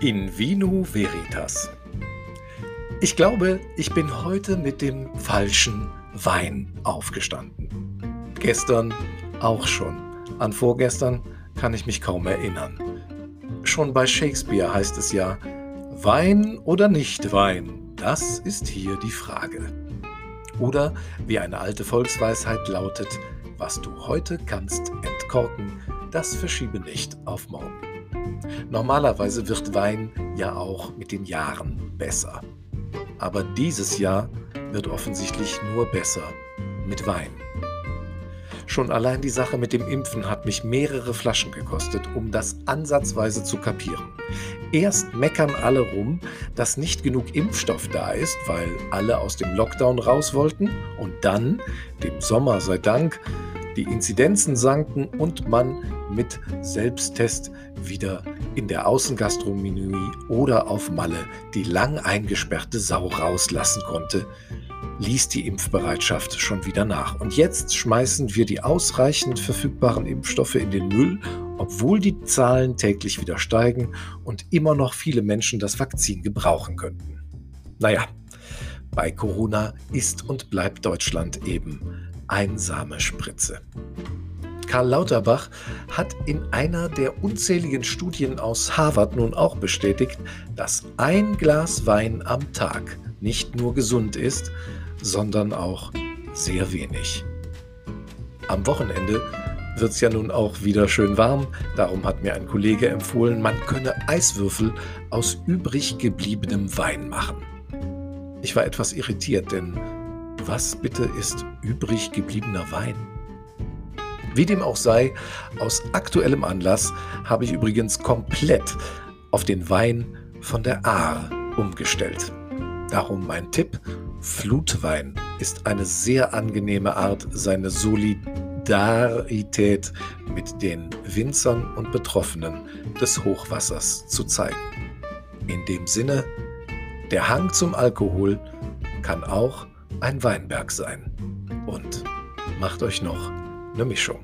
In vino veritas. Ich glaube, ich bin heute mit dem falschen Wein aufgestanden. Gestern auch schon. An vorgestern kann ich mich kaum erinnern. Schon bei Shakespeare heißt es ja, Wein oder nicht Wein, das ist hier die Frage. Oder wie eine alte Volksweisheit lautet, was du heute kannst entkorken, das verschiebe nicht auf morgen. Normalerweise wird Wein ja auch mit den Jahren besser. Aber dieses Jahr wird offensichtlich nur besser mit Wein. Schon allein die Sache mit dem Impfen hat mich mehrere Flaschen gekostet, um das ansatzweise zu kapieren. Erst meckern alle rum, dass nicht genug Impfstoff da ist, weil alle aus dem Lockdown raus wollten, und dann, dem Sommer sei Dank, die Inzidenzen sanken und man mit Selbsttest wieder in der Außengastronomie oder auf Malle die lang eingesperrte Sau rauslassen konnte, ließ die Impfbereitschaft schon wieder nach. Und jetzt schmeißen wir die ausreichend verfügbaren Impfstoffe in den Müll, obwohl die Zahlen täglich wieder steigen und immer noch viele Menschen das Vakzin gebrauchen könnten. Naja, bei Corona ist und bleibt Deutschland eben einsame Spritze. Karl Lauterbach hat in einer der unzähligen Studien aus Harvard nun auch bestätigt, dass ein Glas Wein am Tag nicht nur gesund ist, sondern auch sehr wenig. Am Wochenende wird es ja nun auch wieder schön warm, darum hat mir ein Kollege empfohlen, man könne Eiswürfel aus übrig gebliebenem Wein machen. Ich war etwas irritiert, denn was bitte ist übrig gebliebener Wein? Wie dem auch sei, aus aktuellem Anlass habe ich übrigens komplett auf den Wein von der Aar umgestellt. Darum mein Tipp, Flutwein ist eine sehr angenehme Art, seine Solidarität mit den Winzern und Betroffenen des Hochwassers zu zeigen. In dem Sinne, der Hang zum Alkohol kann auch ein Weinberg sein. Und macht euch noch eine Mischung.